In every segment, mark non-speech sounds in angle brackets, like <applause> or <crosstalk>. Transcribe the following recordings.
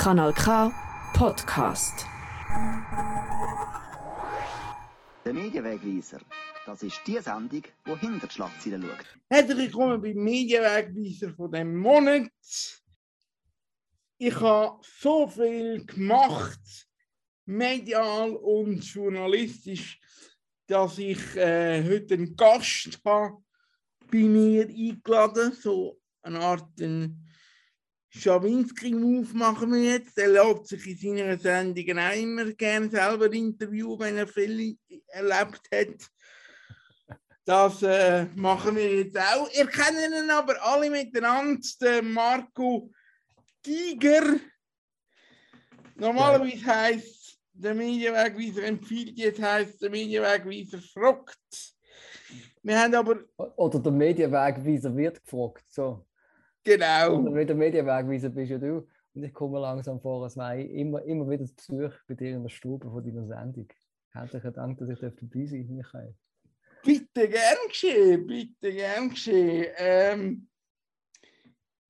Kanal K Podcast. Der Medienwegweiser, das ist die Sendung, die hinter die Schlagzeilen schaut. Herzlich willkommen beim Medienwegweiser von dem Monat. Ich habe so viel gemacht, medial und journalistisch, dass ich äh, heute einen Gast habe bei mir eingeladen, so eine Art ein Schawinski-Move machen wir jetzt. Er lässt sich in seinen Sendungen auch immer gerne selber interviewen, wenn er viel erlebt hat. Das äh, machen wir jetzt auch. Ihr kennt ihn aber alle miteinander, den Marco Giger. Normalerweise heisst der Medienwegweiser empfiehlt, jetzt heisst der Medienwegweiser fragt. Wir haben aber. Oder der Medienwegweiser wird gefragt. So. Genau. Oder mit der Medienwegweiser bist ja du. Und ich komme langsam vor, als ich immer, immer wieder zu Besuch bei dir in der Stube von deiner Sendung. Herzlichen Dank, dass ich dabei sein darf, Michael. Bitte gern geschehen, bitte gern geschehen. Ähm,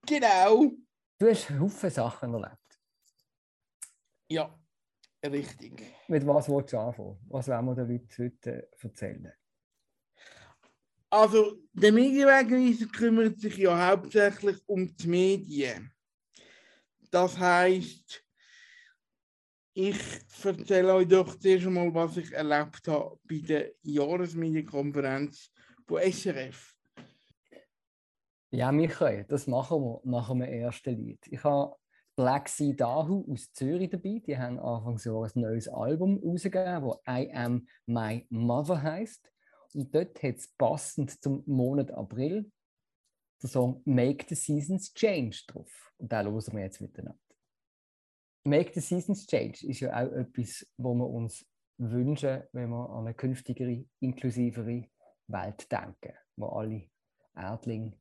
genau. Du hast Haufen Sachen erlebt. Ja, richtig. Mit was willst du anfangen? Was wollen wir den Leuten heute erzählen? Also, der Medienwegweiser kümmert sich ja hauptsächlich um die Medien. Das heißt, ich erzähle euch doch zuerst einmal, was ich erlebt habe bei der Jahresmedienkonferenz von SRF. Ja, Michael, das machen wir nach dem ersten Lied. Ich habe Black Sea Dahu aus Zürich dabei. Die haben Anfangs Jahres ein neues Album rausgegeben, das I Am My Mother heißt. Und dort hat es passend zum Monat April der Song Make the Seasons Change drauf. Und den hören wir jetzt miteinander. Make the Seasons Change ist ja auch etwas, wo wir uns wünschen, wenn wir an eine künftigere, inklusivere Welt denken, wo alle Erdlinge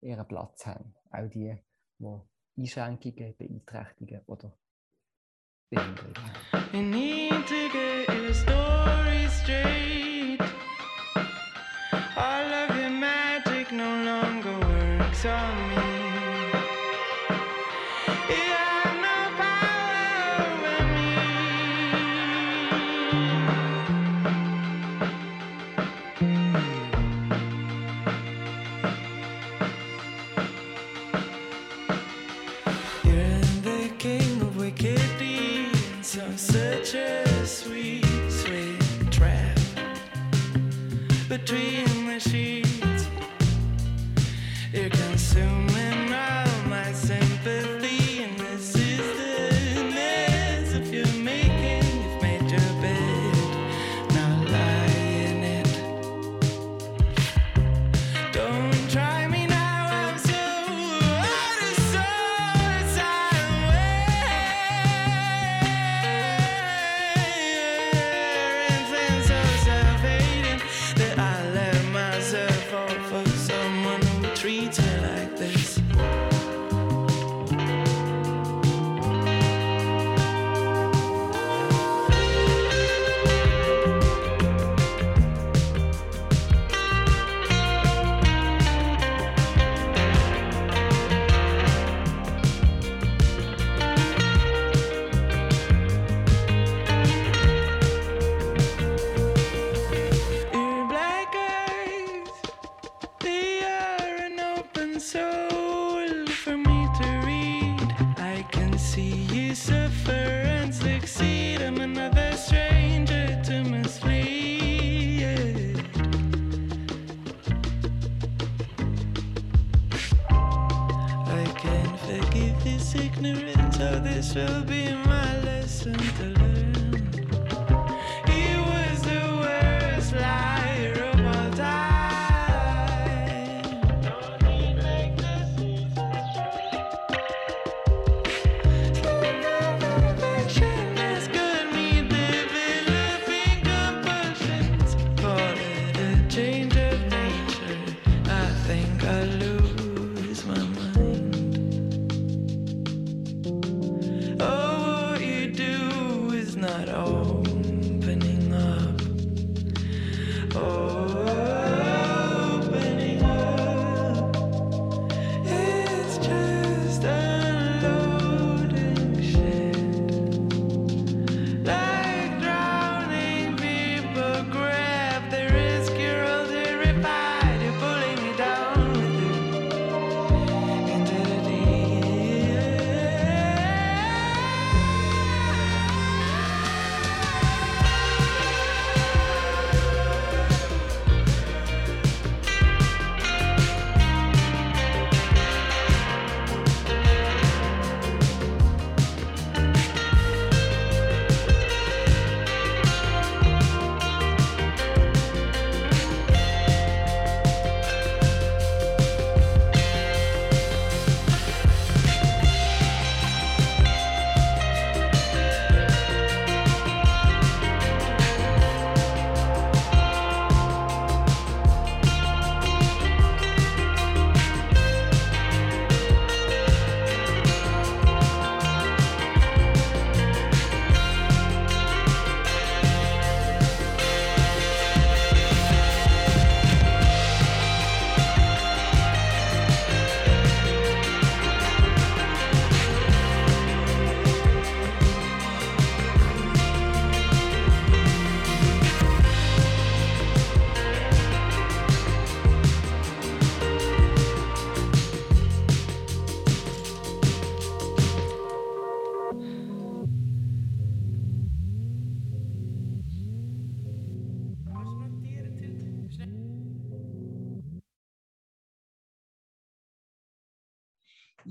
ihren Platz haben. Auch die, die Einschränkungen, Beeinträchtigungen oder Behinderungen haben. tell me see you suffer and succeed. I'm another stranger to mislead. I can forgive this ignorance, or this will be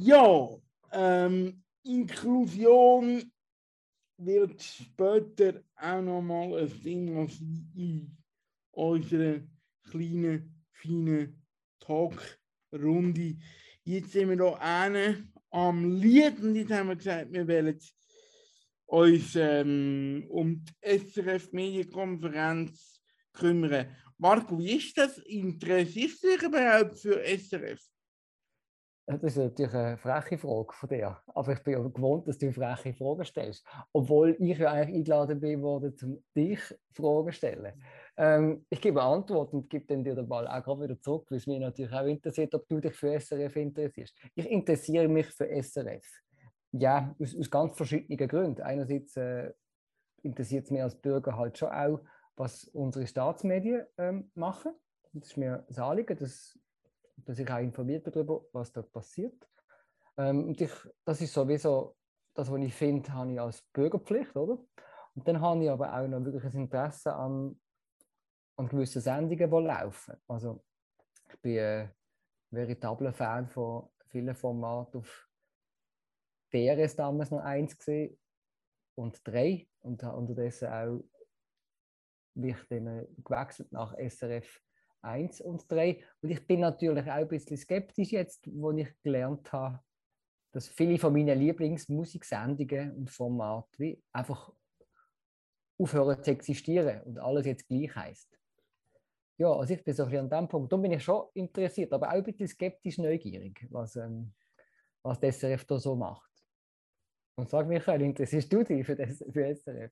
Ja, ähm, Inklusion wird später auch nochmal ein Thema sein in unserer kleinen, feinen Talkrunde. Jetzt sind wir hier eine am Lied und jetzt haben wir gesagt, wir wollen uns ähm, um die SRF Medienkonferenz kümmern. Marco, wie ist das? Interessierst du dich überhaupt für SRF? Das ist natürlich eine freche Frage von dir. Aber ich bin ja gewohnt, dass du freche Fragen stellst. Obwohl ich ja eigentlich eingeladen bin worden, um dich Fragen zu stellen. Ähm, ich gebe eine Antwort und gebe dann dir den Ball auch gerade wieder zurück, weil es mich natürlich auch interessiert, ob du dich für SRF interessierst. Ich interessiere mich für SRF. Ja, aus, aus ganz verschiedenen Gründen. Einerseits äh, interessiert es mich als Bürger halt schon auch, was unsere Staatsmedien ähm, machen. Das ist mir das Anliegen, dass, dass ich auch informiert darüber, was dort passiert. Ähm, und ich, das ist sowieso das, was ich finde, habe ich als Bürgerpflicht, oder? Und dann habe ich aber auch noch wirklich ein Interesse an, an gewissen Sendungen, die laufen. Also ich bin ein veritabler Fan von vielen Formaten auf DRS damals noch eins gesehen und drei und habe unterdessen auch bin ich dann äh, gewechselt nach SRF 1 und 3. Und ich bin natürlich auch ein bisschen skeptisch jetzt, wo ich gelernt habe, dass viele von meinen Lieblingsmusiksendungen und Formaten einfach aufhören zu existieren und alles jetzt gleich heißt. Ja, also ich bin so ein bisschen an dem Punkt. Da bin ich schon interessiert, aber auch ein bisschen skeptisch neugierig, was, ähm, was das SRF da so macht. Und sag Michael, interessierst du dich für, das, für SRF?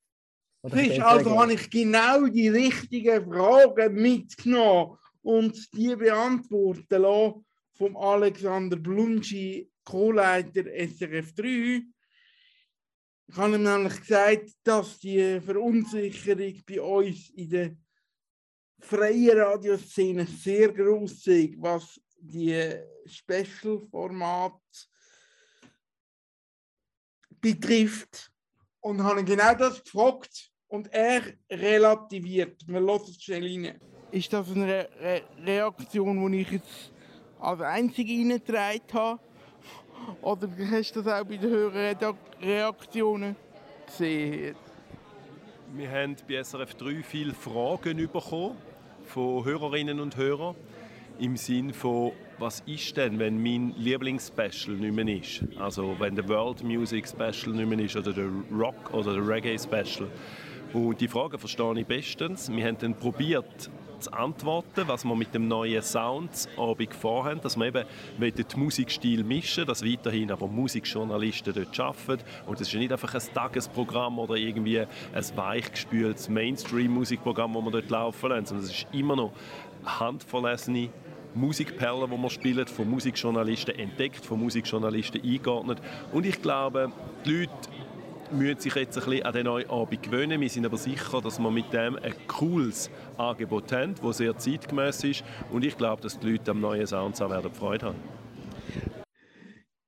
Frisch, also habe ich genau die richtigen Fragen mitgenommen und die beantworten lassen vom Alexander Blunschi, Co-Leiter SRF 3. Ich habe ihm nämlich gesagt, dass die Verunsicherung bei uns in der freien Radioszene sehr groß ist, was die Special-Format betrifft. Und habe genau das gefragt und er relativiert. Wir lassen es schnell rein. Ist das eine Re Re Reaktion, die ich jetzt als einzige reingetragen habe? Oder hast du das auch bei den höheren Reaktionen gesehen? Wir haben bei SRF 3 viele Fragen bekommen von Hörerinnen und Hörern im Sinn von, was ist denn, wenn mein Lieblingsspecial nicht mehr ist? Also wenn der World Music Special nicht mehr ist oder der Rock oder der Reggae Special. Und die Fragen verstehe ich bestens. Wir haben dann probiert zu antworten, was wir mit dem neuen Sound Abend vorhaben, dass wir eben den Musikstil mischen, dass weiterhin aber Musikjournalisten dort arbeiten und es ist nicht einfach ein Tagesprogramm oder irgendwie ein weichgespültes Mainstream-Musikprogramm, das wir dort laufen lassen, sondern es ist immer noch handverlesene Musikperlen, die wir spielen, von Musikjournalisten entdeckt, von Musikjournalisten eingeordnet und ich glaube, die Leute müssen sich jetzt ein bisschen an den neuen Abend gewöhnen. Wir sind aber sicher, dass wir mit dem ein cooles Angebot haben, das sehr zeitgemäß ist. Und ich glaube, dass die Leute am neuen Sound werden Freude haben.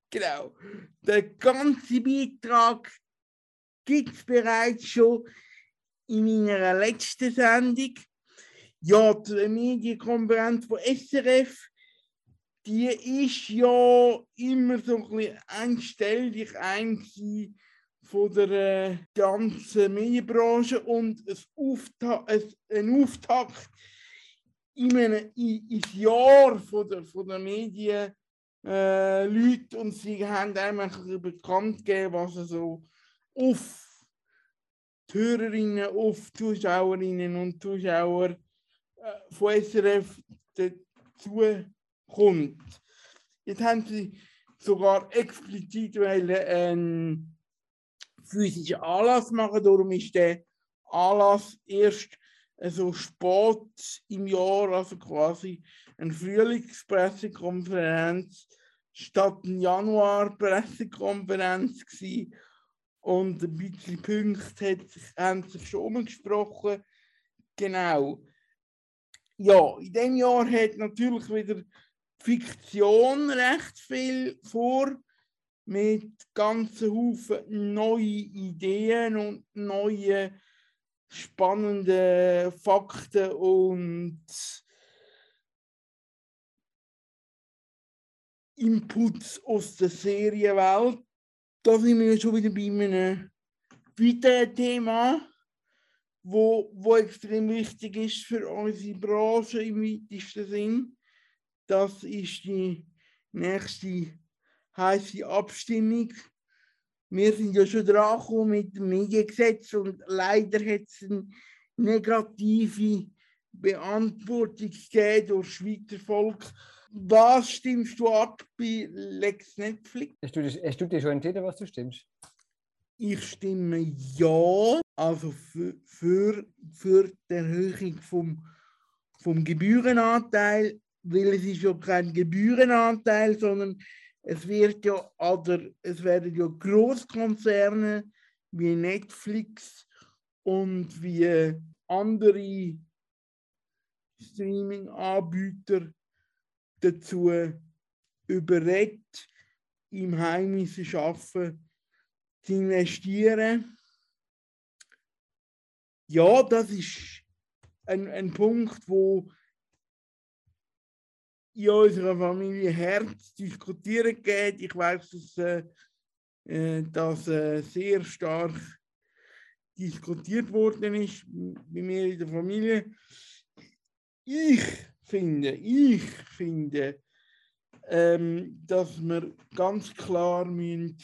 Genau. Der ganze Beitrag gibt es bereits schon in meiner letzten Sendung. Ja, die Medienkonferenz von SRF, die ist ja immer so ein bisschen einstellig ein gewesen von der äh, ganzen Medienbranche und ein Aufta ein, Auftakt in einem, in, ins Jahr von der, von der Medien äh, Leute und sie haben einem ein bisschen bekannt gegeben, was so auf die Hörerinnen, auf die Zuschauerinnen und Zuschauer äh, von SRF dazu kommt. Jetzt haben sie sogar explizit wollen, einen physischen Anlass machen, darum ist der Anlass erst äh, so spät im Jahr, also quasi eine Frühlingspressekonferenz statt eine Januar-Pressekonferenz gewesen. Und ein bisschen Punkte hat sich, haben sich schon umgesprochen. Genau. Ja, in dem Jahr hat natürlich wieder Fiktion recht viel vor mit ganzen Haufen neue Ideen und neue spannende Fakten und Inputs aus der Serienwelt. Da sind wir schon wieder bei einem weiteren Thema, wo, wo extrem wichtig ist für unsere Branche im weitesten Sinn. Das ist die nächste heiße Abstimmung. Wir sind ja schon dran gekommen mit dem Mediengesetz und leider hat es eine negative Beantwortung gegeben durch Schweizer Volk. Was stimmst du ab bei Lex Netflix? Hast du, hast du dir schon entschieden, was du stimmst? Ich stimme ja, also für, für, für die Erhöhung vom, vom Gebührenanteil, weil es ist ja kein Gebührenanteil, sondern es wird ja, oder es werden ja Großkonzerne wie Netflix und wie andere Streaming-Anbieter dazu überredet, im heimischen Arbeiten zu investieren. Ja, das ist ein, ein Punkt, wo in unserer Familie Herz diskutieren geht. Ich weiß, dass äh, äh, das äh, sehr stark diskutiert worden ist bei mir in der Familie. Ich finde, ich finde, ähm, dass wir ganz klar müssen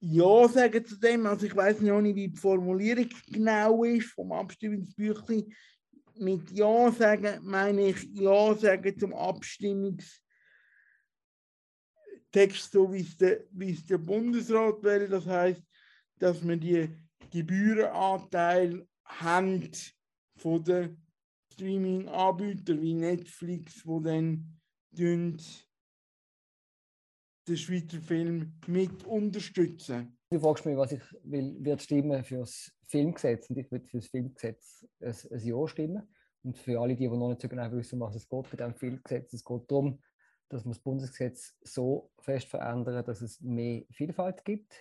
ja sagen zu dem. Also ich weiß noch nicht, wie die Formulierung genau ist vom Abstimmungsbüchlein. Mit Ja sagen meine ich Ja sagen zum Abstimmungstext, so wie es der, wie es der Bundesrat will. Das heißt, dass man die Gebührenanteil haben von den Streaming-Anbietern wie Netflix, wo dann den Schweizer Film mit unterstützen. Du fragst mich, was ich will, wird stimmen für das Filmgesetz. Und ich würde für das Filmgesetz ein, ein Ja stimmen. Und für alle, die, die noch nicht so genau wissen, was es geht bei diesem Filmgesetz, es geht darum, dass man das Bundesgesetz so fest verändern, dass es mehr Vielfalt gibt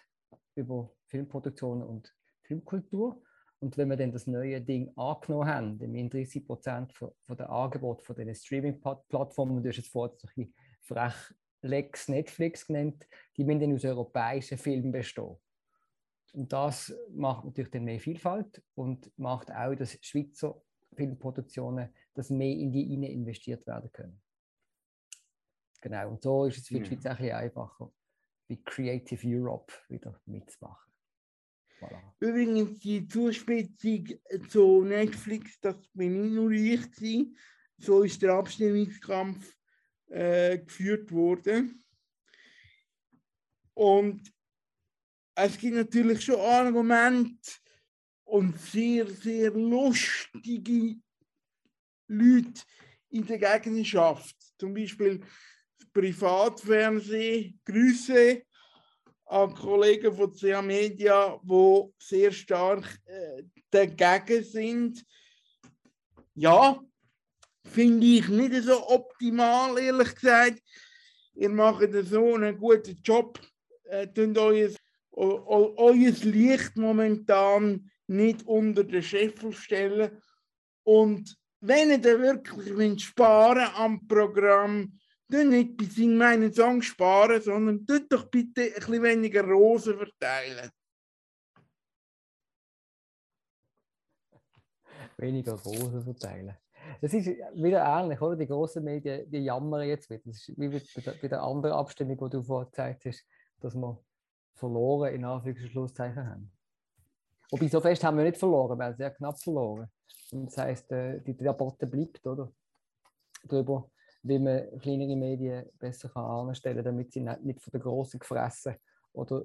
über Filmproduktion und Filmkultur. Und wenn wir dann das neue Ding angenommen haben, dann 30 Prozent von, von der Angebot von den Streaming-Plattformen, du hast jetzt vorhin so ein bisschen frech Lex Netflix genannt, die müssen aus europäischen Filmen bestehen. Und das macht natürlich dann mehr Vielfalt und macht auch, dass Schweizer Filmproduktionen, dass mehr in die rein investiert werden können. Genau, und so ist es für die Ja. Schweiz auch ein bisschen einfacher, bei Creative Europe wieder mitzumachen. Voilà. Übrigens, die Zuspitzung zu Netflix, das bin nicht nur ich. So ist der Abstimmungskampf äh, geführt worden. Und es gibt natürlich schon Argumente und sehr, sehr lustige Leute in der Gegnerschaft. Zum Beispiel Privatfernsehen, Grüße an Kollegen von CA Media, die sehr stark äh, dagegen sind. Ja, finde ich nicht so optimal, ehrlich gesagt. Ihr macht so einen guten Job, äh, tut euer, eu- eu- euer Licht momentan nicht unter den Scheffel stellen. Und wenn ihr wirklich sparen am Programm, dann nicht bei Sing meinen Song sparen, sondern tut doch bitte ein bisschen weniger Rosen verteilen. weniger Rosen verteilen. Das ist wieder ähnlich, oder? Die großen Medien, die jammern jetzt wieder. Das ist wie bei der, anderen Abstimmung, die du vorher gezeigt hast, dass wir verloren in Anführungs- und Schlusszeichen haben. Wobei, so fest haben wir nicht verloren, wir haben sehr knapp verloren. Und das heisst, äh, die Debatte bleibt, oder? Darüber, wie man kleinere Medien besser anstellen kann, damit sie nicht, von den Großen gefressen oder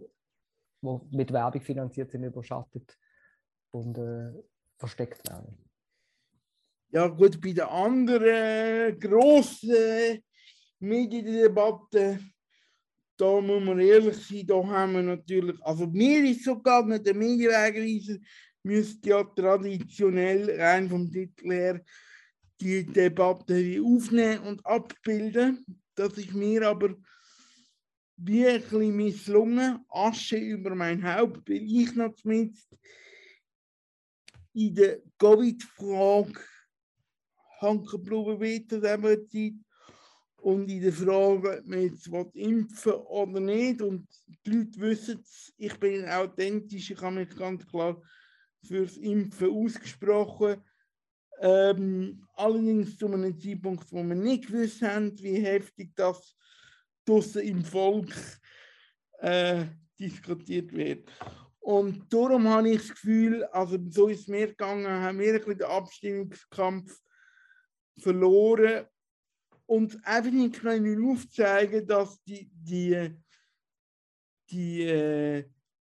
mit Werbung finanziert sind, überschattet und äh, versteckt werden. Ja gut, bei den anderen grossen Mediendebatten, da muss man ehrlich sein, da haben wir natürlich, also mir ist so gegangen, der Medienwegweiser müsste ja traditionell rein vom Titel her die Debatte aufnehmen und abbilden. Das ist mir aber wie ein bisschen misslungen, Asche über mein Haupt, weil ich noch zumindest in der Covid-Frage zu dieser Zeit. und in der Frage, ob man jetzt will impfen oder nicht. Und die Leute wissen es, ich bin authentisch, ich habe mich ganz klar fürs Impfen ausgesprochen. Ähm, allerdings zu einem Zeitpunkt, wo wir nicht gewusst haben, wie heftig das draussen im Volk äh, diskutiert wird. Und darum habe ich das Gefühl, also so ist es mir gegangen, haben wir ein bisschen den Abstimmungskampf verloren und einfach nicht können aufzeigen, dass die, die, die äh,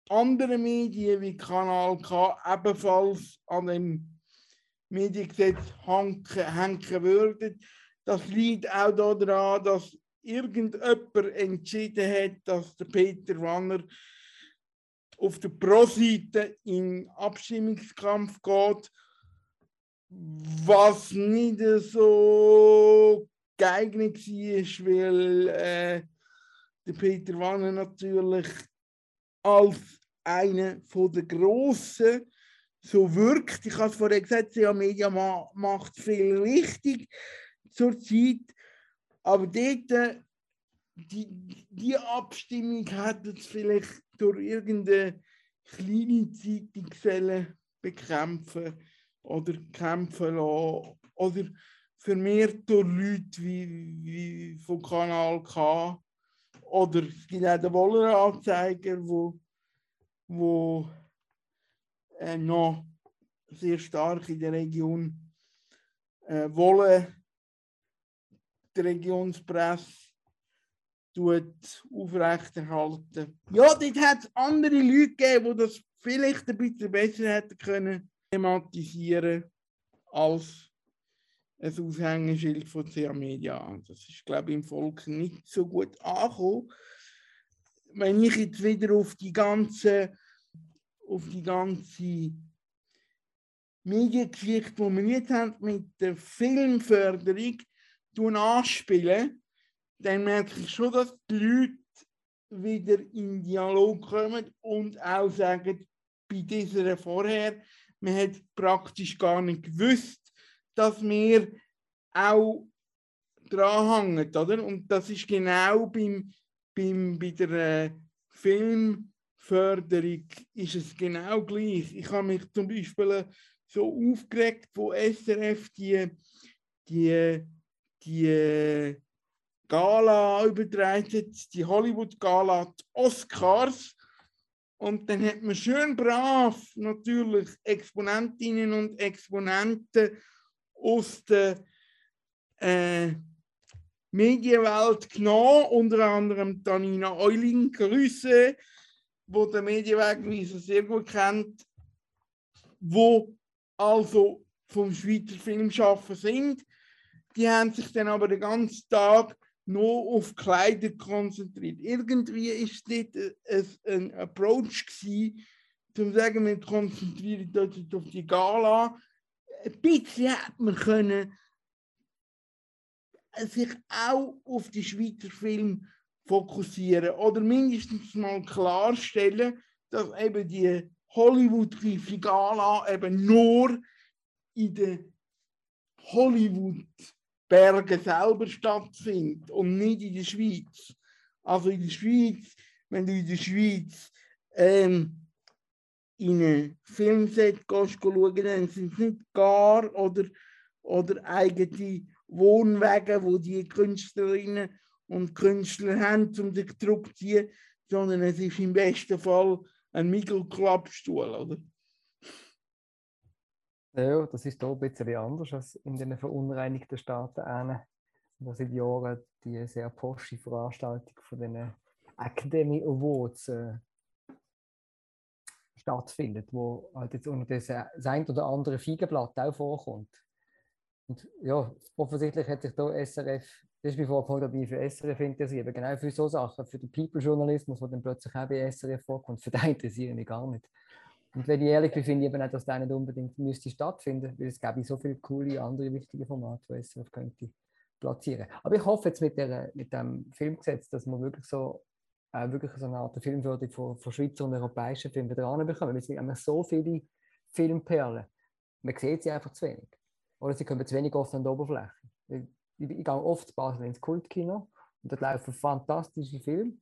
anderen Medien wie Kanal K ebenfalls an dem Mediengesetz hängen, würden. Das liegt auch daran, dass irgendjemand entschieden hat, dass der Peter Wanner auf der Pro-Seite in Abstimmungskampf geht, was nicht so geeignet war, weil äh, Peter Wanner natürlich als einer der Grossen so wirkt. Ich habe es vorher gesagt, ja, Media ma macht viel richtig zurzeit, aber dort, äh, die, die Abstimmung hätte es vielleicht durch irgendeine kleine Zeitung bekämpfen oder kämpfen lassen. Oder vermehrt durch Leute wie, wie vom Kanal K. Oder es gibt auch den Wolleranzeiger, wo, wo äh, noch sehr stark in der Region äh, Wolle, die Regionspresse tut aufrechterhalten. Ja, dort hat es andere Leute gegeben, die das vielleicht ein bisschen besser hätten können thematisieren als ein Aushängeschild von CA Media. Das ist, glaube ich, im Volk nicht so gut angekommen. Wenn ich jetzt wieder auf die ganze, auf die ganze Mediengeschichte, die wir jetzt haben, mit der Filmförderung anspielen, dann merke ich schon, dass die Leute wieder in Dialog kommen und auch sagen, bei dieser vorher, man hat praktisch gar nicht gewusst, dass wir auch dranhängen, oder? Und das ist genau beim, beim, bei der äh, Filmförderung ist es genau gleich. Ich habe mich zum Beispiel so aufgeregt, wo SRF die, die, die Gala übertragen, die Hollywood-Gala, die Oscars. Und dann hat man schön brav natürlich Exponentinnen und Exponenten aus der äh, Medienwelt genommen, unter anderem Tanina Euling, Grüße, wo der Medienwegweiser sehr gut kennt, wo also vom Schweizer Filmschaffen sind. Die haben sich dann aber den ganzen Tag nur auf Kleider konzentriert. Irgendwie ist das ein Approach gewesen, zum sagen, wir konzentrieren uns auf die Gala. Ein bisschen hätte man können sich auch auf die Schweizer Film fokussieren oder mindestens mal klarstellen, dass eben die Hollywood-reife Gala eben nur in der Hollywood Bergen selber stattfindet und nicht in der Schweiz. Also in der Schweiz, wenn du in der Schweiz ähm, in ein Filmset gehst, schauen, dann sind es nicht gar oder, oder eigene Wohnwege, wo die Künstlerinnen und Künstler haben, um sich zurückzuziehen, sondern es ist im besten Fall ein Mittelklappstuhl, oder? Ja, das ist hier ein bisschen anders als in den verunreinigten Staaten, wo seit Jahren die sehr posche Veranstaltung von den Academy Awards äh, stattfindet, wo halt jetzt unter das, das ein oder andere Feigenblatt auch vorkommt. Und ja, offensichtlich hat sich da SRF, das ist mir vorgekommen, dabei für SRF interessiert, genau für so Sachen, für den People-Journalismus, der dann plötzlich auch bei SRF vorkommt, für den <laughs> interessiere ich mich gar nicht. Und wenn ich ehrlich bin, finde ich eben auch, dass der nicht unbedingt müsste stattfinden, weil es gäbe so viele coole andere wichtige Formate, die SRF könnte platzieren. Aber ich hoffe jetzt mit, der, mit dem Filmgesetz, dass wir wirklich so äh, wirklich so eine Art Filmförderung von, von Schweizer und europäischen Filmen dran bekommen. Es sind so viele Filmperlen. Man sieht sie einfach zu wenig. Oder sie kommen zu wenig oft an die Oberfläche. ich, ich gehe oft in Basel ins Kultkino und dort laufen fantastische Filme,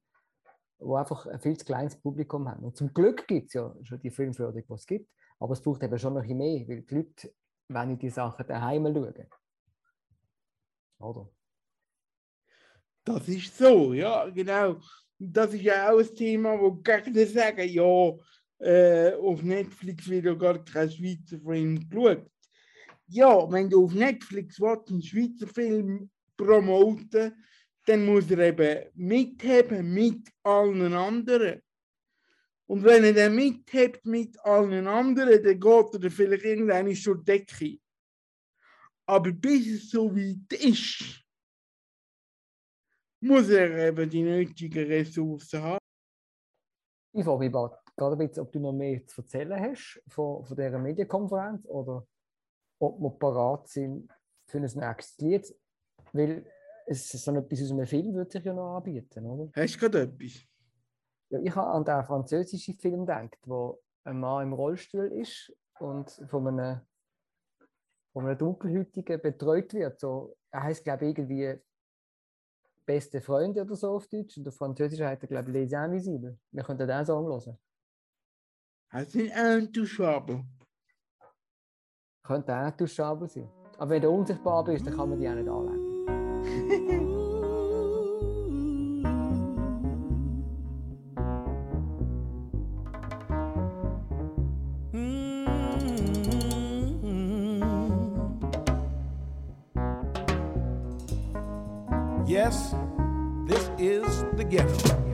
die einfach ein viel zu kleines Publikum haben. Und zum Glück gibt es ja schon die Filmförderung, die es gibt, aber es braucht eben schon noch mehr, weil die Leute wollen die Sachen daheim schauen. Oder? Das ist so, ja, genau. Das ist ja auch ein Thema, wo Gegner sagen, ja, äh, auf Netflix wird ja gar kein Schweizer Film geschaut. Ja, wenn du auf Netflix willst, einen Schweizer Film promoten dann muss er eben mitheben mit allen anderen. Und wenn er dann mithebt mit allen anderen, dann geht er vielleicht irgendwann die Decke. Aber bis es so weit ist, muss er eben die nötigen Ressourcen haben. Ich frage mich gerade ein bisschen, ob du noch mehr zu erzählen hast von, von dieser Medienkonferenz oder ob wir parat sind für ein nächstes Lied. Weil es so etwas aus einem Film würde sich ja noch anbieten, oder? Hast du gerade etwas? Ja, ich habe an den französischen Film gedacht, wo ein Mann im Rollstuhl ist und von einem, von einem Dunkelhäutigen betreut wird. So, er heißt, glaube ich, irgendwie Beste Freunde oder so auf Deutsch. Und auf Französisch heißt er, glaube ich, Les Invisibles. Wir könnten den Song hören. Hast du einen Intouchable? Könnte auch touchable sein. Aber wenn du unsichtbar bist, dann kann man die auch nicht anlegen. Yes, this is the ghetto.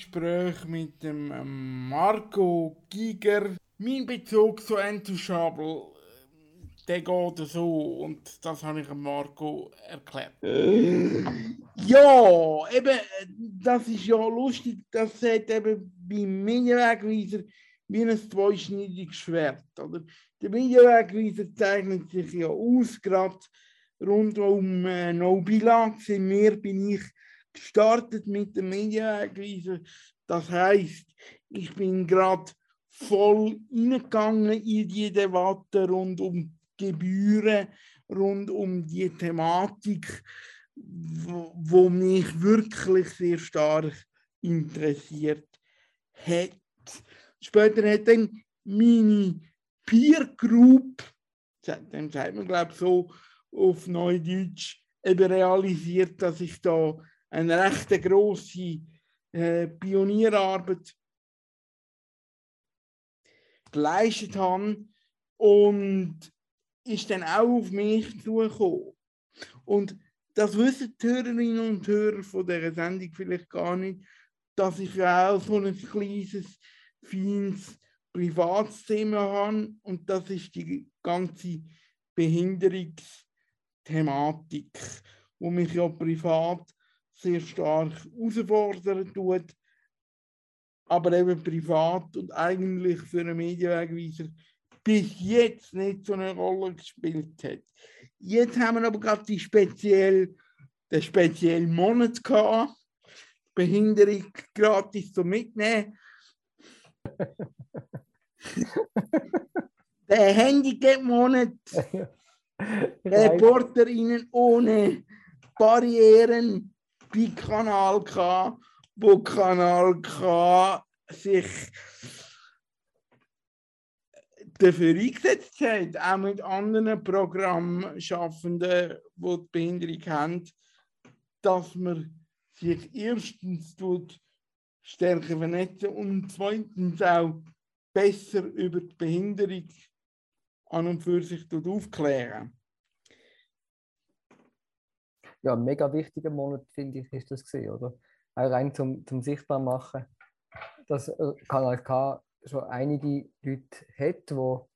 Gespräch mit dem ähm, Marco Giger. Mein Bezug zu Andrew Schabel, äh, der geht so und das habe ich Marco erklärt. Ja, eben, äh, das ist ja lustig, das hat eben beim Medienwegweiser wie ein zweischneidiges Schwert. Oder? Der Medienwegweiser zeichnet sich ja aus, gerade rund um äh, No Bilanz in mir bin ich gestartet mit dem Medienwegweiser. Das heißt, ich bin gerade voll reingegangen in die Debatte rund um Gebühren, rund um die Thematik, wo, wo mich wirklich sehr stark interessiert hat. Später hat dann meine Peer Group, dem sagt man glaube ich so auf Neudeutsch, eben realisiert, dass ich da eine recht grosse äh, Pionierarbeit geleistet habe und ist dann auch auf mich zugekommen. Und das wissen die Hörerinnen und Hörer von dieser Sendung vielleicht gar nicht, dass ich ja auch so ein kleines, feines Privatsthema habe und das ist die ganze Behinderungsthematik, wo mich ja privat sehr stark herausfordern tut, aber eben privat und eigentlich für einen Medienwegweiser bis jetzt nicht so eine Rolle gespielt hat. Jetzt haben wir aber gerade die speziell, den speziellen Monat gehabt, Behinderung gratis zum Mitnehmen. <laughs> Der Handicap-Monat, <laughs> Reporterinnen ohne Barrieren bei Kanal K, wo Kanal K sich dafür eingesetzt hat, auch mit anderen Programmschaffenden, die die Behinderung haben, dass man sich erstens tut stärker vernetzen und zweitens auch besser über die Behinderung an und für sich aufklären. Ja, mega wichtiger Monat, finde ich, ist das gesehen, oder? Auch rein zum, zum sichtbar machen, dass äh, Kanal K schon einige Leute hat, wo,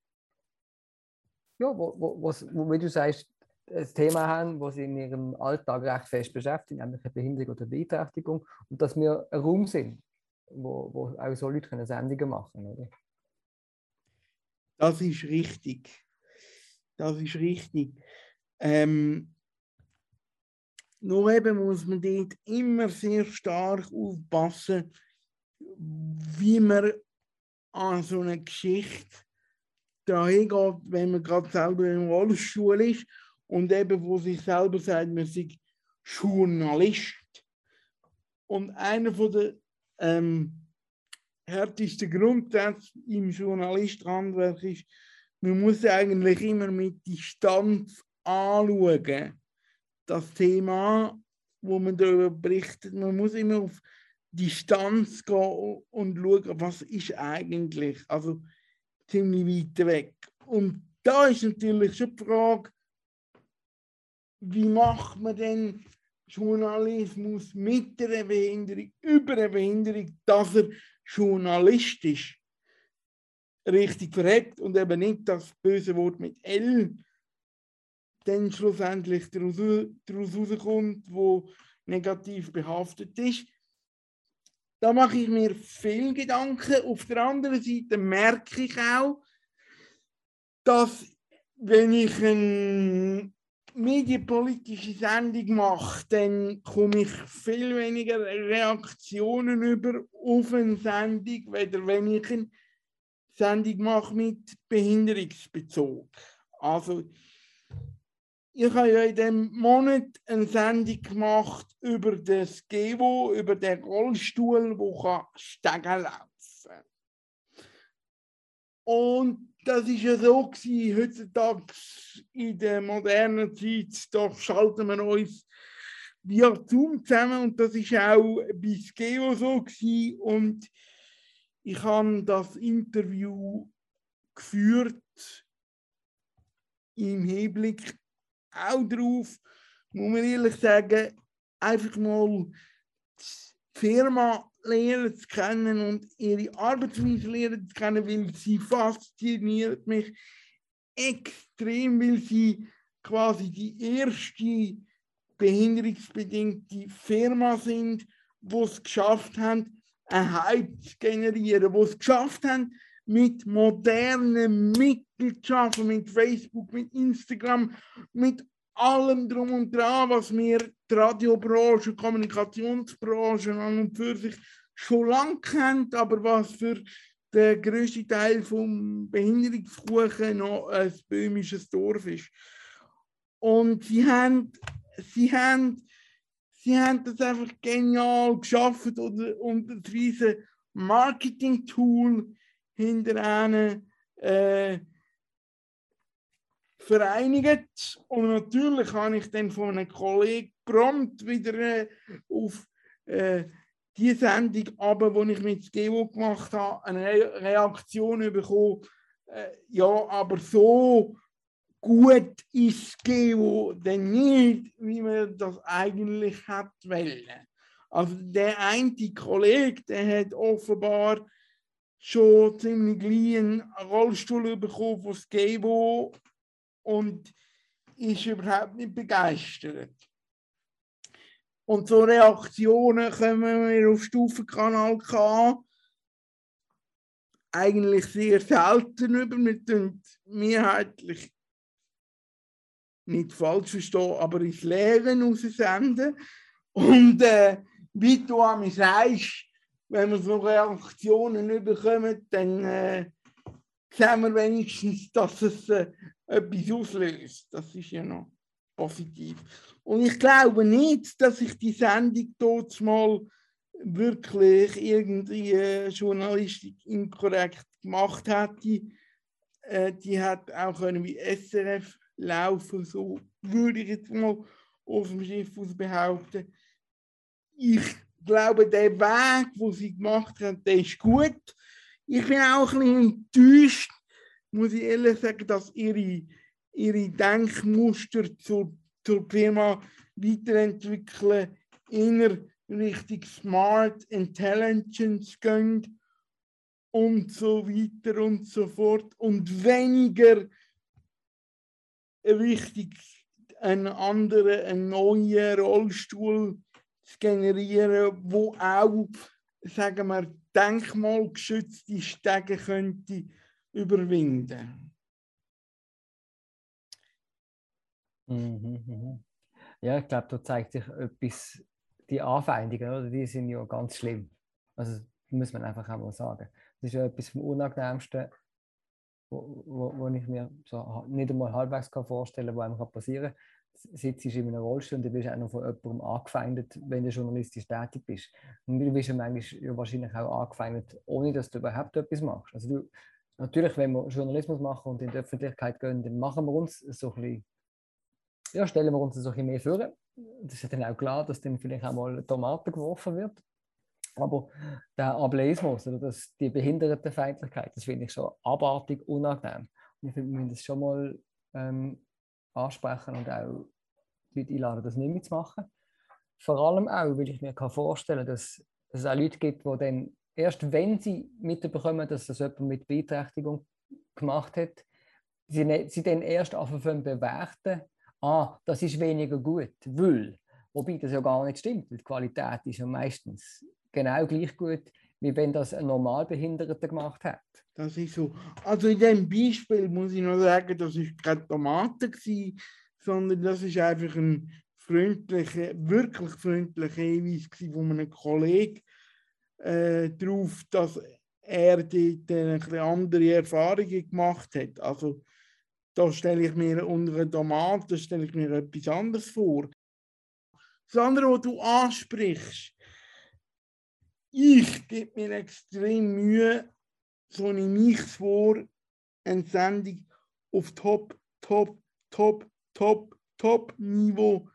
ja, wo, wo, wo, wie du sagst, ein Thema haben, wo sie in ihrem Alltag recht fest beschäftigen, nämlich eine Behinderung oder Beeinträchtigung, und dass wir ein Raum sind, wo, wo auch so Leute können Sendungen machen oder? Das ist richtig. Das ist richtig. Ähm, nur eben muss man dort immer sehr stark aufpassen, wie man an so eine Geschichte dahin geht, wenn man gerade selber im Rollstuhl ist und eben wo sich selber sagt, man sei Journalist. Und einer von der ähm, härteste Grundsatz im Journalisthandwerk ist, man muss eigentlich immer mit Distanz anschauen. Das Thema, wo man darüber berichtet, man muss immer auf Distanz gehen und schauen, was ist eigentlich, also ziemlich weit weg. Und da ist natürlich schon die Frage, wie macht man denn Journalismus mit einer Behinderung, über eine Behinderung, dass er journalistisch richtig verhebt und eben nicht das böse Wort mit L dann schlussendlich daraus, rauskommt, wo negativ behaftet ist. Da mache ich mir viel Gedanken. Auf der anderen Seite merke ich auch, dass wenn ich eine medienpolitische Sendung mache, dann komme ich viel weniger Reaktionen über auf eine Sendung, weder wenn ich eine Sendung mache mit Behinderungsbezug. Also ich habe ja in diesem Monat eine Sendung gemacht über das Gevo, über den Rollstuhl, kann Stegen laufen Und das ist ja so gewesen, heutzutage in der modernen Zeit, da schalten wir uns via Zoom zusammen und das ist auch bei Skeo so gewesen. und ich habe das Interview geführt im Hinblick auch drauf, muss man ehrlich sagen, einfach mal die Firma lernen zu kennen und ihre Arbeitsweise lernen zu kennen, weil sie fasziniert mich extrem, weil sie quasi die erste behinderungsbedingte Firma sind, die es geschafft haben, einen Hype zu generieren, die es geschafft haben, mit modernen Mitteln zu schaffen, mit Facebook, mit Instagram, mit allem drum und dran, was wir die Radiobranche, Kommunikationsbranche an und für sich schon lange kennt, aber was für den grössten Teil vom Behinderungskuchen noch ein böhmisches Dorf ist. Und sie haben, sie haben, sie haben das einfach genial geschafft und, und ein riesen Marketing-Tool hinter äh, vereinigt. Und natürlich habe ich dann von einem Kollegen prompt wieder äh, auf äh, die Sendung, aber wo ich mit Gewo gemacht habe, eine Re Reaktion bekommen. Äh, ja, aber so gut ist Gewo denn nicht, wie man das eigentlich hat wollen. Also der eine Kollege, der hat offenbar schon ziemlich gleich einen Rollstuhl bekommen von Gewo und ist überhaupt nicht begeistert. Und so Reaktionen kommen wir auf Stufenkanal K eigentlich sehr selten über. Wir tun mehrheitlich nicht falsch verstehen, aber ins Lehren raussenden. Und äh, wie du an mich sagst, wenn wir so Reaktionen bekommen, dann äh, sehen wir wenigstens, dass es äh, etwas auslöst. Das ist ja noch positiv. Und ich glaube nicht, dass ich die Sendung dort mal wirklich irgendwie äh, Journalistik inkorrekt gemacht hätte. Äh, die hat auch können wie SRF laufen, so würde ich jetzt mal auf dem Schiff aus behaupten. Ich glaube, der Weg, wo sie gemacht haben, der ist gut. Ich bin auch ein bisschen enttäuscht, muss ich ehrlich sagen, dass ihre, ihre Denkmuster zur, zur Firma weiterentwickeln, inner Richtung Smart Intelligence gehen und so weiter und so fort und weniger richtig einen anderen, einen neuen Rollstuhl zu generieren, wo auch, sagen wir, denkmalgeschützte Stege könnte überwinden. Mhm, mhm. Ja, ich glaube, da zeigt sich etwas, die Anfeindungen, oder? die sind ja ganz schlimm. Also muss man einfach auch mal sagen. Das ist ja etwas vom Unangenehmsten, wo, wo, wo ich mir so nicht einmal halbwegs kann vorstellen kann, was einem passieren kann. Sitzt in einem Rollstuhl und du bist auch noch von jemandem angefeindet, wenn du journalistisch tätig bist. Und du bist ja manchmal ja wahrscheinlich auch angefeindet, ohne dass du überhaupt etwas machst. Also du, natürlich, wenn wir Journalismus machen und in die Öffentlichkeit gehen, dann machen wir uns so ein bisschen, ja, stellen wir uns ein bisschen mehr vor. Das ist dann auch klar, dass dann vielleicht auch mal Tomaten geworfen wird. Aber der Ableismus oder das, die Behindertenfeindlichkeit, das finde ich schon abartig unangenehm. Und ich finde, wir müssen das schon mal ähm, ansprechen und auch die Leute einladen, das nicht mehr zu machen. Vor allem auch, weil ich mir vorstellen kann, dass es auch Leute gibt, die dann erst wenn sie mitbekommen, dass das jemand mit Beeinträchtigung gemacht hat, sie, ne, sie dann erst anfangen bewerten, ah, das ist weniger gut, weil, wobei das ja gar nicht stimmt, weil die Qualität ist ja meistens genau gleich gut, wie wenn das ein Normalbehinderter gemacht hat. Das ist so. Also in dem Beispiel muss ich noch sagen, das ist keine Tomate gewesen, sondern das ist einfach ein freundlicher, wirklich freundlicher Hinweis von einem Kollegen äh, darauf, dass er dort ein bisschen andere Erfahrungen gemacht hat. Also da stelle ich mir unter einer Tomate stelle ich mir etwas anderes vor. Das andere, was du ansprichst, ich gebe mir extrem Mühe, so nehme ich vor, eine Sendung auf Top, Top, Top, Top, Top Niveau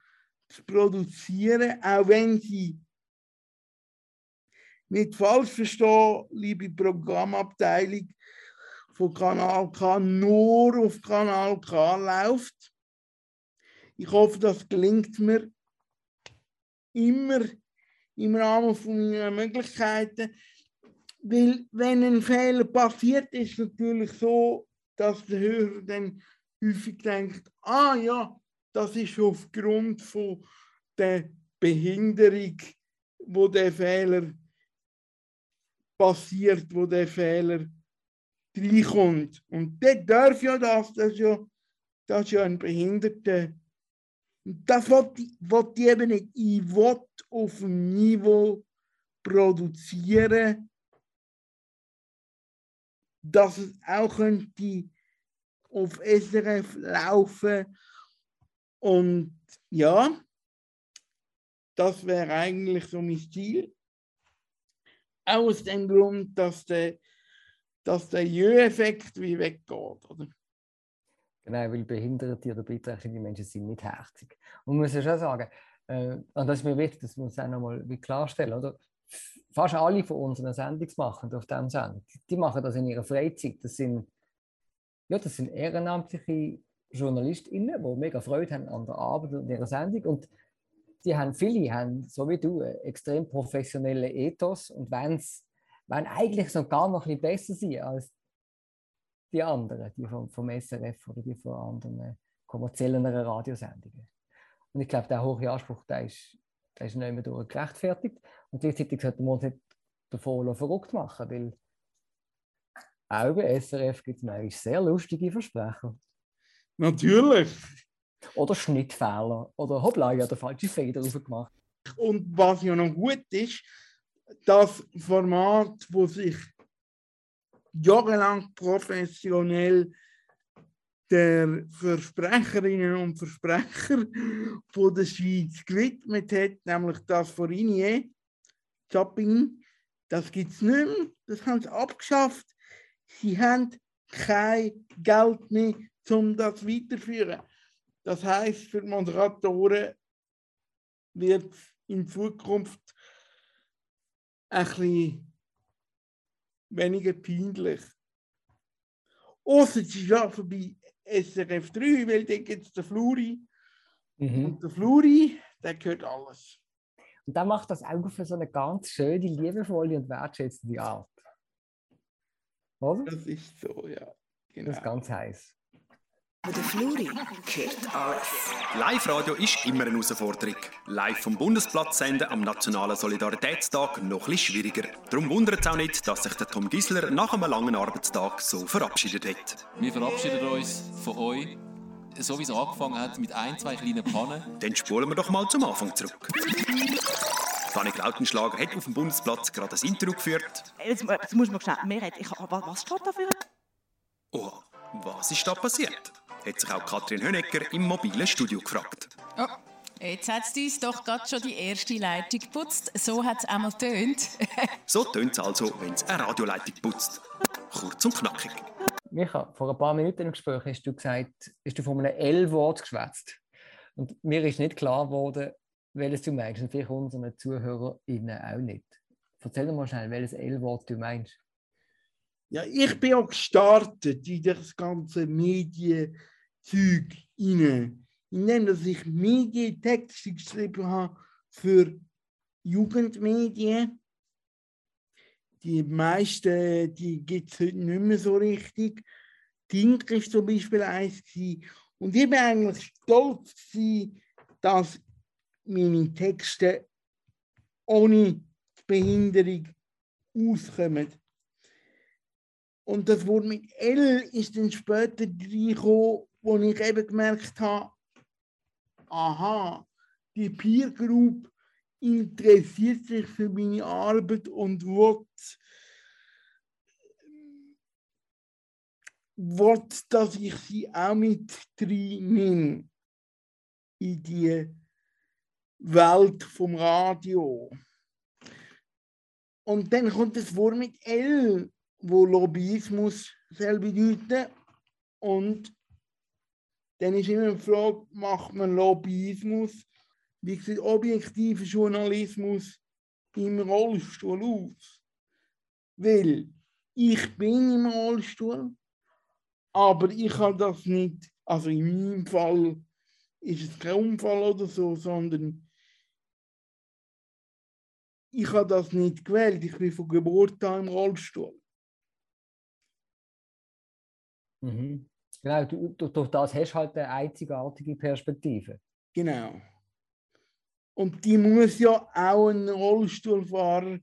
zu produzieren, auch wenn sie nicht falsch verstehen, liebe Programmabteilung von Kanal K, nur auf Kanal K läuft. Ich hoffe, das gelingt mir. immer im Rahmen von meiner Möglichkeiten. Weil, wenn ein Fehler passiert, ist es natürlich so, dass der Hörer dann häufig denkt, ah ja, das ist aufgrund von der Behinderung, wo der Fehler passiert, wo der Fehler reinkommt. Und der darf ja das, das ist ja, das ist ja ein Behinderter. Das will ich, eben nicht. Ich will auf dem Niveau produzieren, dass es auch könnte auf SRF laufen. Und ja, das wäre eigentlich so mein Ziel. Auch aus dem Grund, dass der, dass der Jö-Effekt wie weggeht. Oder? Genau, weil behinderte oder beeinträchtigte Menschen sind nicht herzig. Und man muss ja schon sagen, äh, und das ist mir wichtig, das muss ich auch nochmal klarstellen, oder? Fast alle von unseren Sendungsmachenden auf diesem Sendung, die- die machen das in ihrer Freizeit. Das sind, ja, das sind ehrenamtliche JournalistInnen, die mega Freude haben an der Arbeit und ihrer Sendung. Und die haben, viele haben, so wie du, einen extrem professionellen Ethos und wollen eigentlich so gar noch ein bisschen besser sein als die anderen, die vom, vom SRF oder die von anderen kommerziellen Radiosendungen. Und ich glaube, der hohe Anspruch, der ist, der ist nicht mehr durch gerechtfertigt. Und gleichzeitig sollten wir uns nicht davon verrückt machen, weil auch bei SRF gibt es manchmal sehr lustige Versprecher. Natürlich. Oder Schnittfehler. Oder hoppla, ich habe den falschen Feder raufgemacht. Und was ja noch gut ist, das Format, wo sich jahrelang professionell der Versprecherinnen und Versprecher <laughs> von der Schweiz gewidmet hat, nämlich das von Inier, Shopping, das gibt es nicht mehr, das haben sie abgeschafft. Sie haben kein Geld mehr, um das weiterzuführen. Das heißt, für Moderatoren wird in Zukunft ein bisschen weniger peinlich. Außer sie arbeiten bei SRF 3, weil da gibt es den Fluri. Mhm. Und der Fluri, der gehört alles. Und der macht das auch für so eine ganz schöne, liebevolle und wertschätzende Art. Oder? Das ist so, ja. Das Genau. ist ganz heiß. Der Fluri gehört alles. Live-Radio ist immer eine Herausforderung. Live vom Bundesplatz senden am Nationalen Solidaritätstag noch etwas schwieriger. Darum wundert es auch nicht, dass sich der Tom Gisler nach einem langen Arbeitstag so verabschiedet hat. Wir verabschieden uns von euch, so wie es angefangen hat, mit ein, zwei kleinen Pannen. Dann spulen wir doch mal zum Anfang zurück. Danik Lautenschlager hat auf dem Bundesplatz gerade ein Interview geführt. Jetzt, jetzt muss man schnell, Mehrheit, ich, wa- was steht da für. Oh, was ist da passiert? Hat sich auch Katrin Hönecker im mobilen Studio gefragt. Oh, jetzt hat es uns doch gerade schon die erste Leitung geputzt. So hat es einmal tönt. <laughs> So tönt es also, wenn es eine Radioleitung putzt. Kurz und knackig. Micha, vor ein paar Minuten im Gespräch hast du gesagt, hast du von einem L-Wort geschwätzt. Und mir ist nicht klar geworden, welches du meinst. Und vielleicht unseren ZuhörerInnen auch nicht. Erzähl doch mal schnell, welches L-Wort du meinst. Ja, ich bin auch gestartet in das ganze Medienzeug rein, indem dass ich Medientexte geschrieben habe für Jugendmedien. Die meisten, die gibt es heute nicht mehr so richtig. Tink ist zum Beispiel eins. Und ich bin eigentlich stolz, gewesen, dass meine Texte ohne Behinderung auskommen. Und das Wort mit L ist dann später reingekommen, wo ich eben gemerkt habe, aha, die Peer Group interessiert sich für meine Arbeit und will, will dass ich sie auch mit reinnehme in die Welt vom Radio. Und dann kommt das Wort mit L, wo Lobbyismus soll bedeuten. Und dann ist immer die Frage, macht man Lobbyismus, wie sieht objektiver Journalismus im Rollstuhl aus? Weil ich bin im Rollstuhl, aber ich habe das nicht, also in meinem Fall ist es kein Unfall oder so, sondern ich habe das nicht gewählt. Ich bin von Geburt an im Rollstuhl. Mhm. Genau, du, du, durch das hast du halt eine einzigartige Perspektive. Genau. Und die muss ja auch ein Rollstuhlfahrer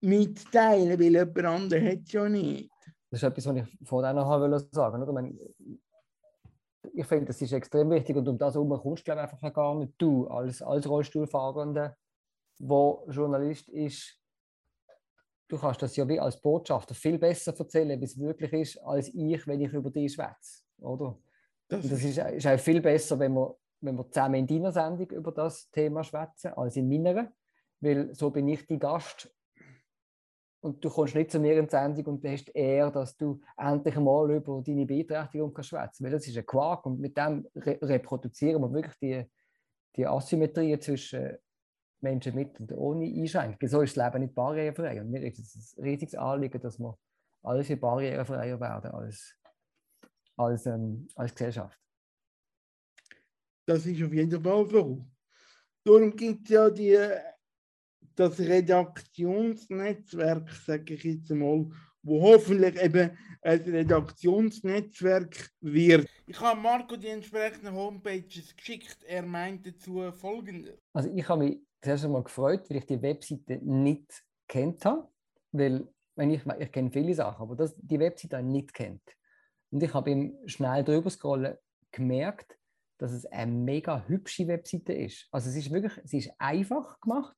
mitteilen, weil jemand anderes hat es ja nicht. Das ist etwas, was ich auch noch wollte sagen. Ich, meine, ich finde, das ist extrem wichtig und um das herum kommst du glaube ich, einfach gar nicht. Du als, als Rollstuhlfahrender, der Journalist ist, du kannst das ja wie als Botschafter viel besser erzählen, wie es wirklich ist, als ich, wenn ich über dich schwätze. Oder? Das Und das ist, ist auch viel besser, wenn wir, wenn wir zusammen in deiner Sendung über das Thema schwätzen, als in meiner. Weil so bin ich die Gast. Und du kommst nicht zu mir in die Sendung und hast eher, dass du endlich mal über deine Beeinträchtigung kannst schwätzen. Weil das ist ein Quark und mit dem re reproduzieren wir wirklich die, die Asymmetrie zwischen Menschen mit und ohne Einschränkungen. So ist das Leben nicht barrierefrei. Und mir ist es ein riesiges Anliegen, dass wir alles viel barrierefreier werden als, als, ähm, als Gesellschaft. Das ist auf jeden Fall so. Darum gibt es ja die, das Redaktionsnetzwerk, sage ich jetzt mal, wo hoffentlich eben ein Redaktionsnetzwerk wird. Ich habe Marco die entsprechenden Homepages geschickt. Er meint dazu folgendes. Also ich habe mich zuerst einmal gefreut, weil ich die Webseite nicht kennt habe, weil wenn ich, ich kenne viele Sachen, aber das, die Webseite nicht kennt. Und ich habe im schnell drüber scrollen gemerkt, dass es eine mega hübsche Webseite ist. Also es ist wirklich, sie ist einfach gemacht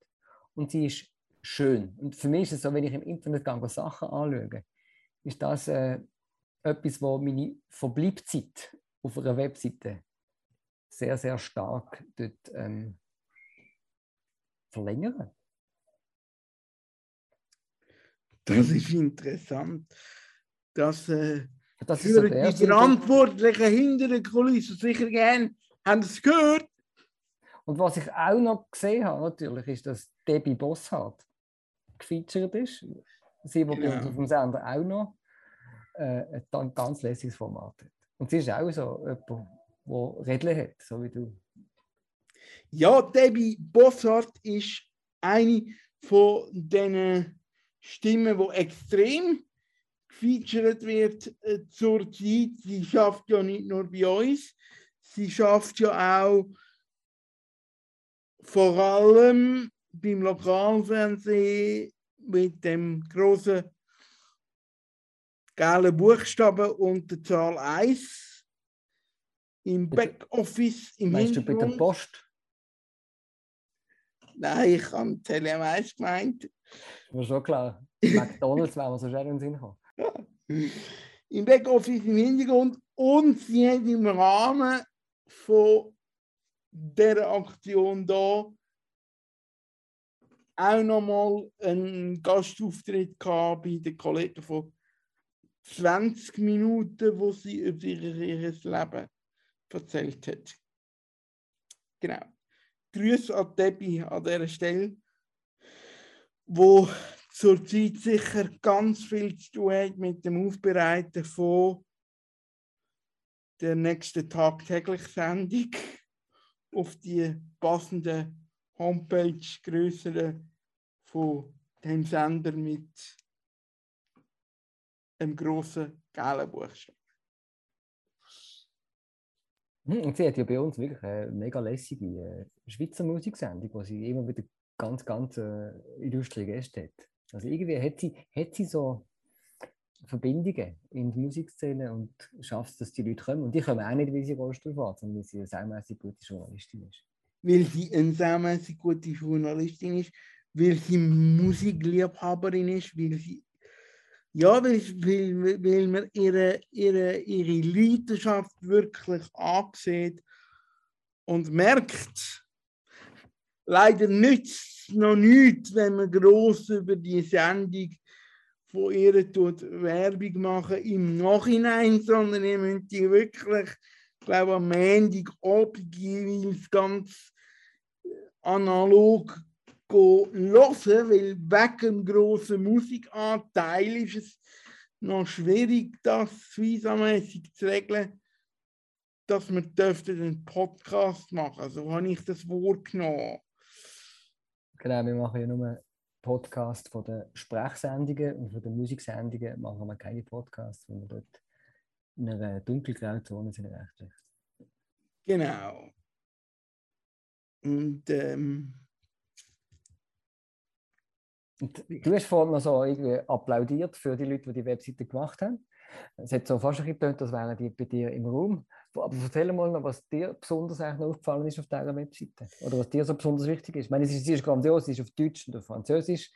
und sie ist schön. Und für mich ist es so, wenn ich im Internet gehe, Sachen anschaue, ist das äh, etwas, wo meine Verbleibzeit auf einer Webseite sehr, sehr stark dort ähm, verlängern. Das ist interessant. Dass, äh, Das für die Verantwortlichen hinter der Kulisse sicher gern haben es gehört. Und was ich auch noch gesehen habe, natürlich, ist, dass Debbie Bosshardt gefeatured ist. Sie, die bei uns Genau. auf dem Sender auch noch äh, ein ganz lässiges Format hat. Und sie ist auch so jemand, der Redeln hat, so wie du. Ja, Debbie Bossart ist eine von den Stimmen, die extrem gefeatured wird äh, zurzeit. Sie schafft ja nicht nur bei uns, sie schafft ja auch vor allem beim Lokalfernsehen mit dem großen gelben Buchstaben und der Zahl 1 im Backoffice im Meinst du bei der Hintergrund. Post? Nein, ich habe TLM1 gemeint. Ist mir schon klar. <laughs> McDonalds wäre mir so in den Sinn gekommen. Im Backoffice im Hintergrund und sie hat im Rahmen von dieser Aktion da auch nochmal einen Gastauftritt gehabt bei den Kollegen von 20 Minuten, wo sie über ihr Leben erzählt hat. Genau. Grüße an Debbie an dieser Stelle, wo zurzeit sicher ganz viel zu tun hat mit dem Aufbereiten von der nächsten tagtäglich Sendung auf die passende Homepage größere von dem Sender mit dem großen gelben Buchstaben. Hm, Und sie hat ja bei uns wirklich eine mega lässige äh, Schweizer Musiksendung, wo sie immer wieder ganz, ganz äh, illustre Gäste hat. Also irgendwie hat sie, hat sie so Verbindungen in die Musikszene und schafft es, dass die Leute kommen. Und die kommen auch nicht, weil sie Rollstuhl fährt, sondern weil sie eine saumässig gute Journalistin ist. weil sie eine saumässig gute Journalistin ist, weil sie Musikliebhaberin ist, weil sie ja, weil, weil, weil man ihre, ihre, ihre Leidenschaft wirklich ansieht und merkt, leider nützt es noch nichts, wenn man gross über die Sendung von ihr tut Werbung machen im Nachhinein, sondern ihr müsst die wirklich, ich glaube am Montagabend jeweils ganz analog hören, weil wegen dem grossen Musikanteil ist es noch schwierig, das visamäßig zu regeln, dass wir dürften einen Podcast machen. So habe ich das wahrgenommen. Genau, wir machen ja nur Podcast von den Sprechsendungen und von den Musiksendungen machen wir keine Podcasts, weil wir dort in einer dunkelgrauen Zone sind rechtlich. Genau. Und ähm, Du hast vorhin noch so irgendwie applaudiert für die Leute, die die Webseite gemacht haben. Es hat so fast ein bisschen als wären die bei dir im Raum. Aber erzähl mal noch, was dir besonders eigentlich aufgefallen ist auf dieser Webseite. Oder was dir so besonders wichtig ist. Ich meine, sie ist, ist grandios, sie ist auf Deutsch und auf Französisch.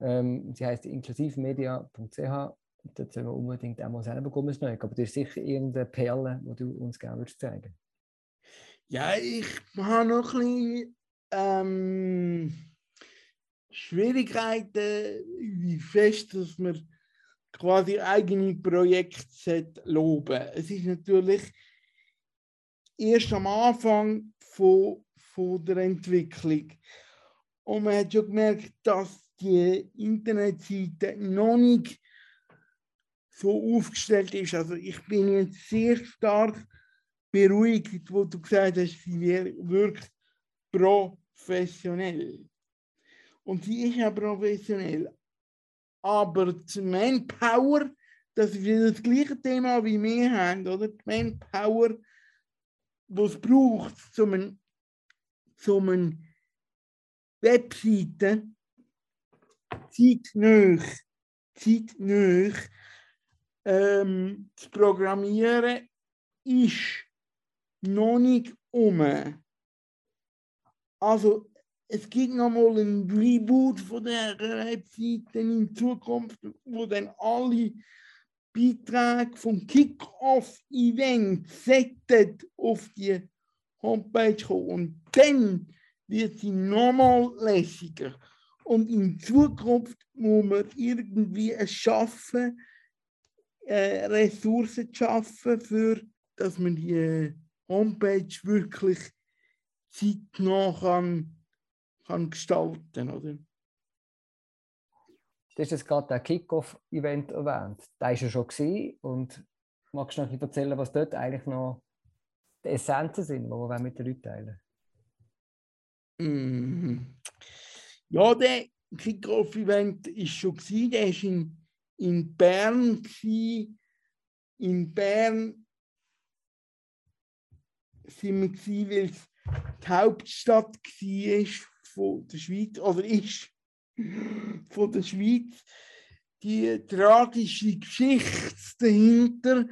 Ähm, sie heißt inklusivmedia.ch. Dort sollen wir unbedingt auch mal selber kommen. Aber du hast sicher irgendeine Perle, die du uns gerne würdest zeigen ja, ich habe noch ein bisschen ähm, Schwierigkeiten, wie fest, dass man quasi eigene Projekte loben Es ist natürlich erst am Anfang von, von der Entwicklung. Und man hat schon gemerkt, dass die Internetseite noch nicht so aufgestellt ist. Also ich bin jetzt sehr stark beruhigt, wo du gesagt hast, sie wirkt professionell. Und sie ist ja professionell. Aber die Manpower, das ist wieder das gleiche Thema wie wir haben, oder? Die Manpower, die es braucht, um eine, um eine Webseite zeitnah, zeitnah ähm, zu programmieren, ist noch nicht um. Also es gibt noch mal ein Reboot von der Webseite in Zukunft, wo dann alle Beiträge vom Kick-Off-Event auf die Homepage kommen. Und dann wird sie nochmal lässiger. Und in Zukunft muss man irgendwie es schaffen, äh, Ressourcen schaffen, für, dass man die Homepage wirklich zeitnah kann, kann gestalten oder? Du hast jetzt gerade das Kick-Off-Event erwähnt. Da war ja schon gewesen. und magst du noch erzählen, was dort eigentlich noch die Essenzen sind, die wir mit den Leuten teilen mm. Ja, der Kick-Off-Event war schon gewesen. Der war in, in Bern. Gewesen. In Bern sind wir gewesen, weil es die Hauptstadt war von der Schweiz oder ist von der Schweiz. Die tragische Geschichte dahinter,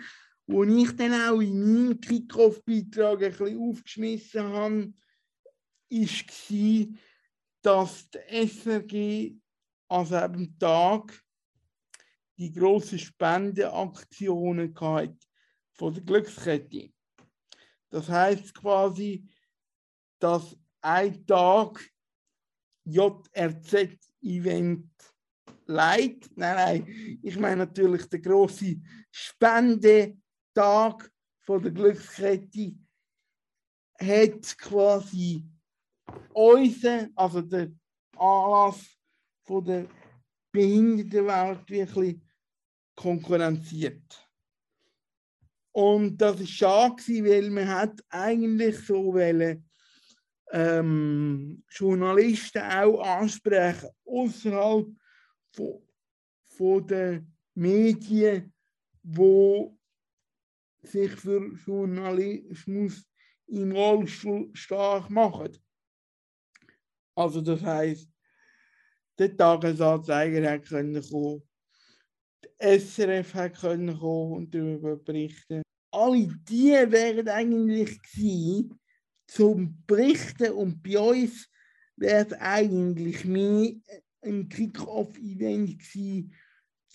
wo ich dann auch in meinem Kickoff-Beitrag ein bisschen aufgeschmissen habe, war, dass die SRG an diesem Tag die grossen Spendeaktionen von der Glückskette. Das heißt quasi, dass ein Tag JRZ-Event Light, nein, nein, ich meine natürlich der große Spendetag von der Glückskette hat quasi unseren, also der Anlass von der Behindertenwelt wirklich konkurrenziert. Und das ist schade, weil man hat eigentlich so wollen, ähm, Journalisten auch ansprechen, außerhalb von den Medien, die sich für Journalismus im Rollstuhl stark machen. Also das heißt, der Tagesanzeiger hat kommen, der SRF hat können kommen und darüber berichten. Alle die wären eigentlich gewesen, zum Berichten und bei uns wäre es eigentlich mehr ein Kick-Off-Event gewesen,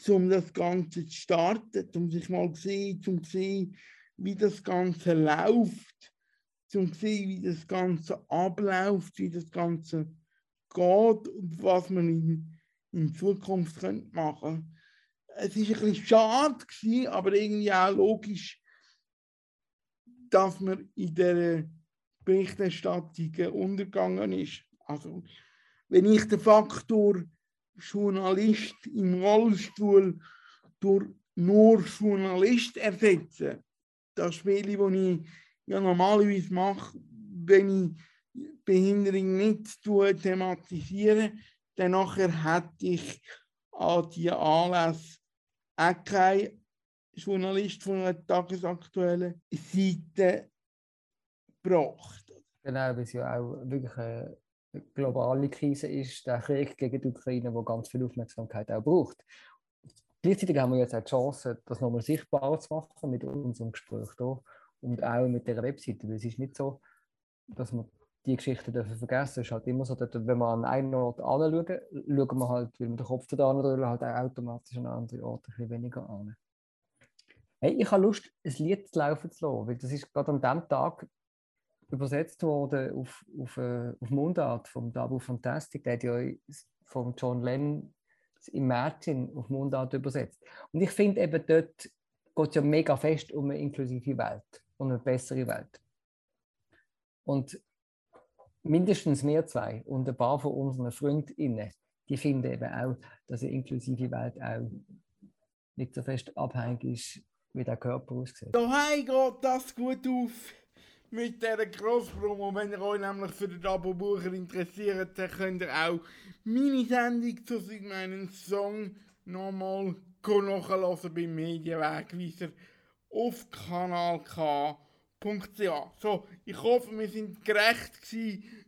um das Ganze zu starten, um sich mal zu sehen, um zu sehen, wie das Ganze läuft, um zu sehen, wie das Ganze abläuft, wie das Ganze geht und was man in, in Zukunft könnte machen. Es ist ein bisschen schade gewesen, aber irgendwie auch logisch, dass man in der Berichterstattung untergegangen ist. Also, wenn ich den Faktor Journalist im Rollstuhl durch nur Journalist ersetze, das Spiel, das ich ja normalerweise mache, wenn ich Behinderung nicht zu thematisieren. Dann nachher hätte ich an die Anlässe auch kein Journalist von einer tagesaktuellen Seite gebracht. Genau, weil es ja auch wirklich eine globale Krise ist, der Krieg gegen die Ukraine, der ganz viel Aufmerksamkeit auch braucht. Gleichzeitig haben wir jetzt auch die Chance, das nochmal sichtbar zu machen mit unserem Gespräch hier und auch mit der Webseite, weil es ist nicht so, dass wir die Geschichte dürfen vergessen. Es ist halt immer so, dass wenn wir an einen Ort anschauen, schauen wir halt, weil wir den Kopf da drüllen, halt auch automatisch an andere Orte ein bisschen weniger an. Hey, ich habe Lust, ein Lied zu laufen zu lassen, weil das ist gerade an dem Tag übersetzt worden auf, auf, äh, auf Mundart vom Dabu Fantastic. Der hat ja von John Lennon Imagine auf Mundart übersetzt. Und ich finde eben dort geht es ja mega fest um eine inklusive Welt, um eine bessere Welt. Und mindestens wir zwei und ein paar von unseren FreundInnen, die finden eben auch, dass eine inklusive Welt auch nicht so fest abhängig ist, wie der Körper aussieht. Daheim geht das gut auf mit dieser Grosspromo. Wenn ihr euch nämlich für den Abo-Bucher interessiert, dann könnt ihr auch meine Sendung zu meinem Song nochmal nachhören beim Medienwegweiser auf kanal K.ch. So, ich hoffe, wir sind gerecht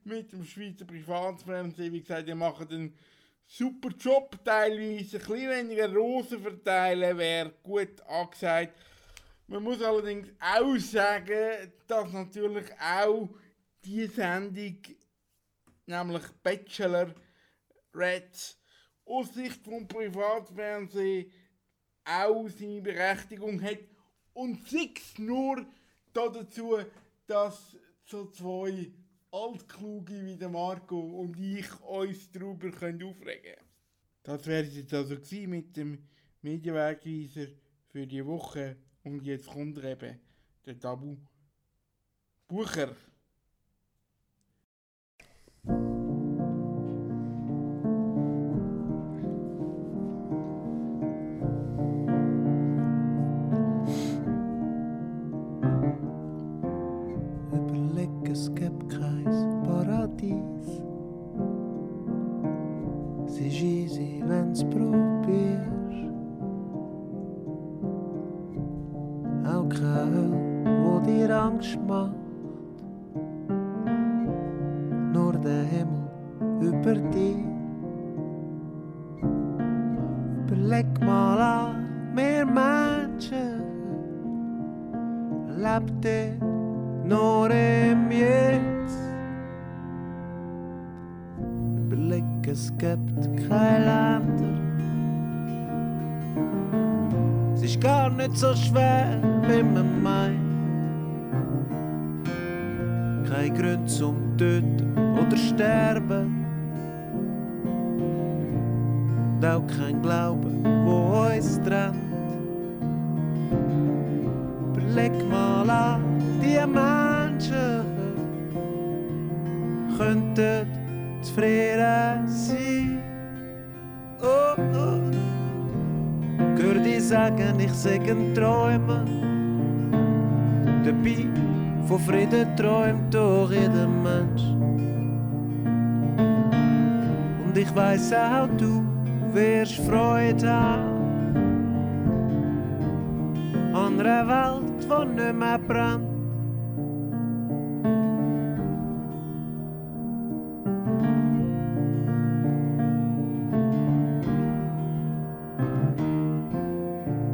mit dem Schweizer Privatfernsehen. Wie gesagt, ihr macht einen super Job, teilweise ein bisschen weniger Rosen verteilen wäre gut angesagt. Man muss allerdings auch sagen, dass natürlich auch die Sendung, nämlich Bachelor Reds, aus Sicht vom Privatfernsehen auch seine Berechtigung hat. Und sechs nur dazu, dass so zwei Altkluge wie der Marco und ich uns darüber aufregen können. Das wäre es jetzt also mit dem Medienwegweiser für die Woche. Und jetzt kommt eben, der Tabu Bucher. Dabei von Frieden träumt doch jeder Mensch. Und ich weiß auch, du wirst Freude haben an einer Welt, die nicht mehr brennt.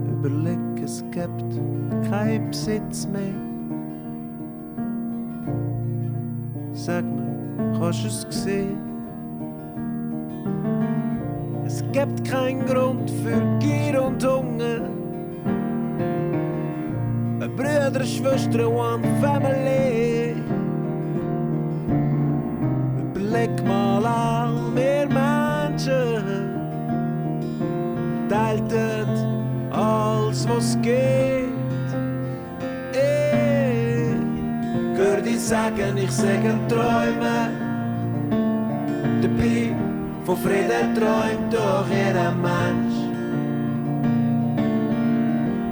Überleg, es gibt keinen Besitz mehr. Sag mir, kannst du es sehen? Es gibt keinen Grund für Gier und Hunger. Brüder, Schwestern, one family. Überleg mal all mehr Menschen. Teilten alles, was geht. Sagen, ich sage Träume. Dabei von Frieden träumt doch jeder Mensch.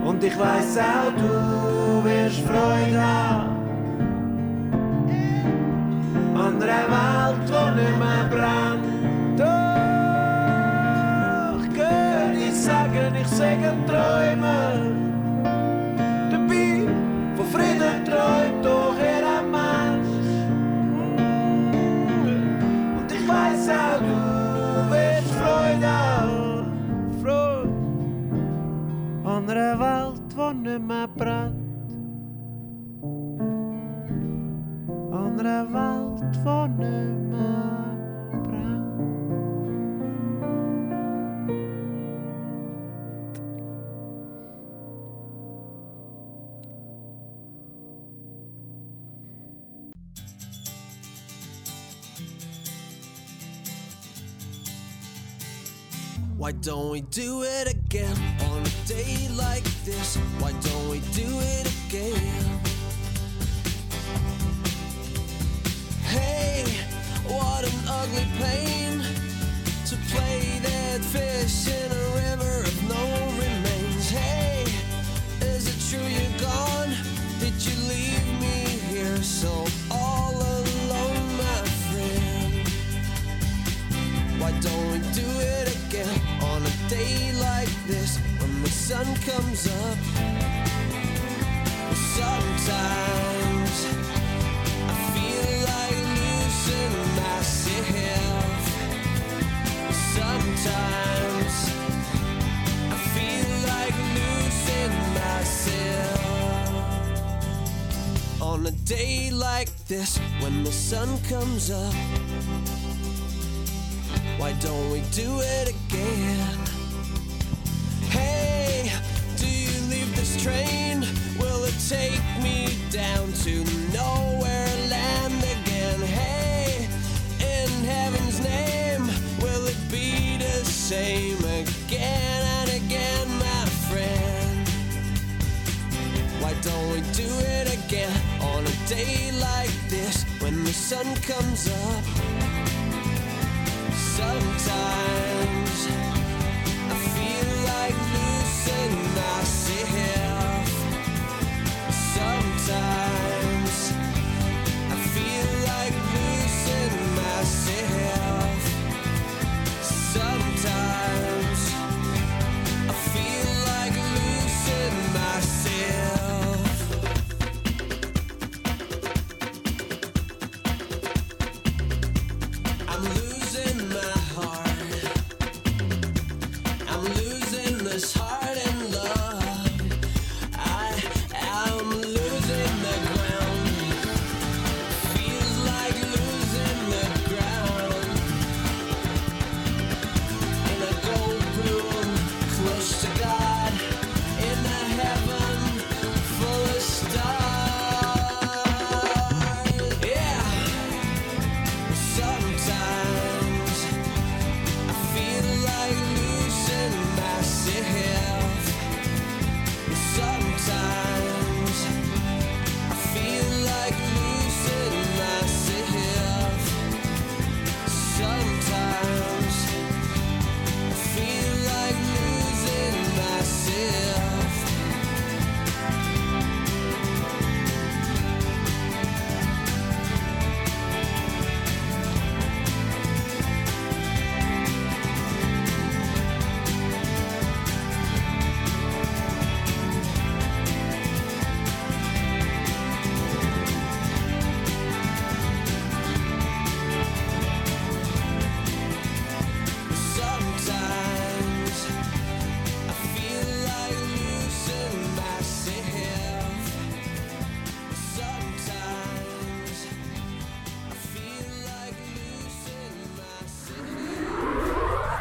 Und ich weiß auch, du wirst Freude haben an an einer Welt, die nicht mehr brennt. Doch gehör ich sagen, ich sage Träumer. Welt, die nicht mehr brennt. An Why don't we do it again on a day like this? Why don't we do it again? Hey, what an ugly pain sun comes up? Sometimes I feel like losing myself. Sometimes I feel like losing myself. On a day like this when the sun comes up. Why don't we do it again? Take me down to nowhere land again? Hey, in heaven's name, will it be the same again and again, my friend? Why don't we do it again on a day like this when the sun comes up?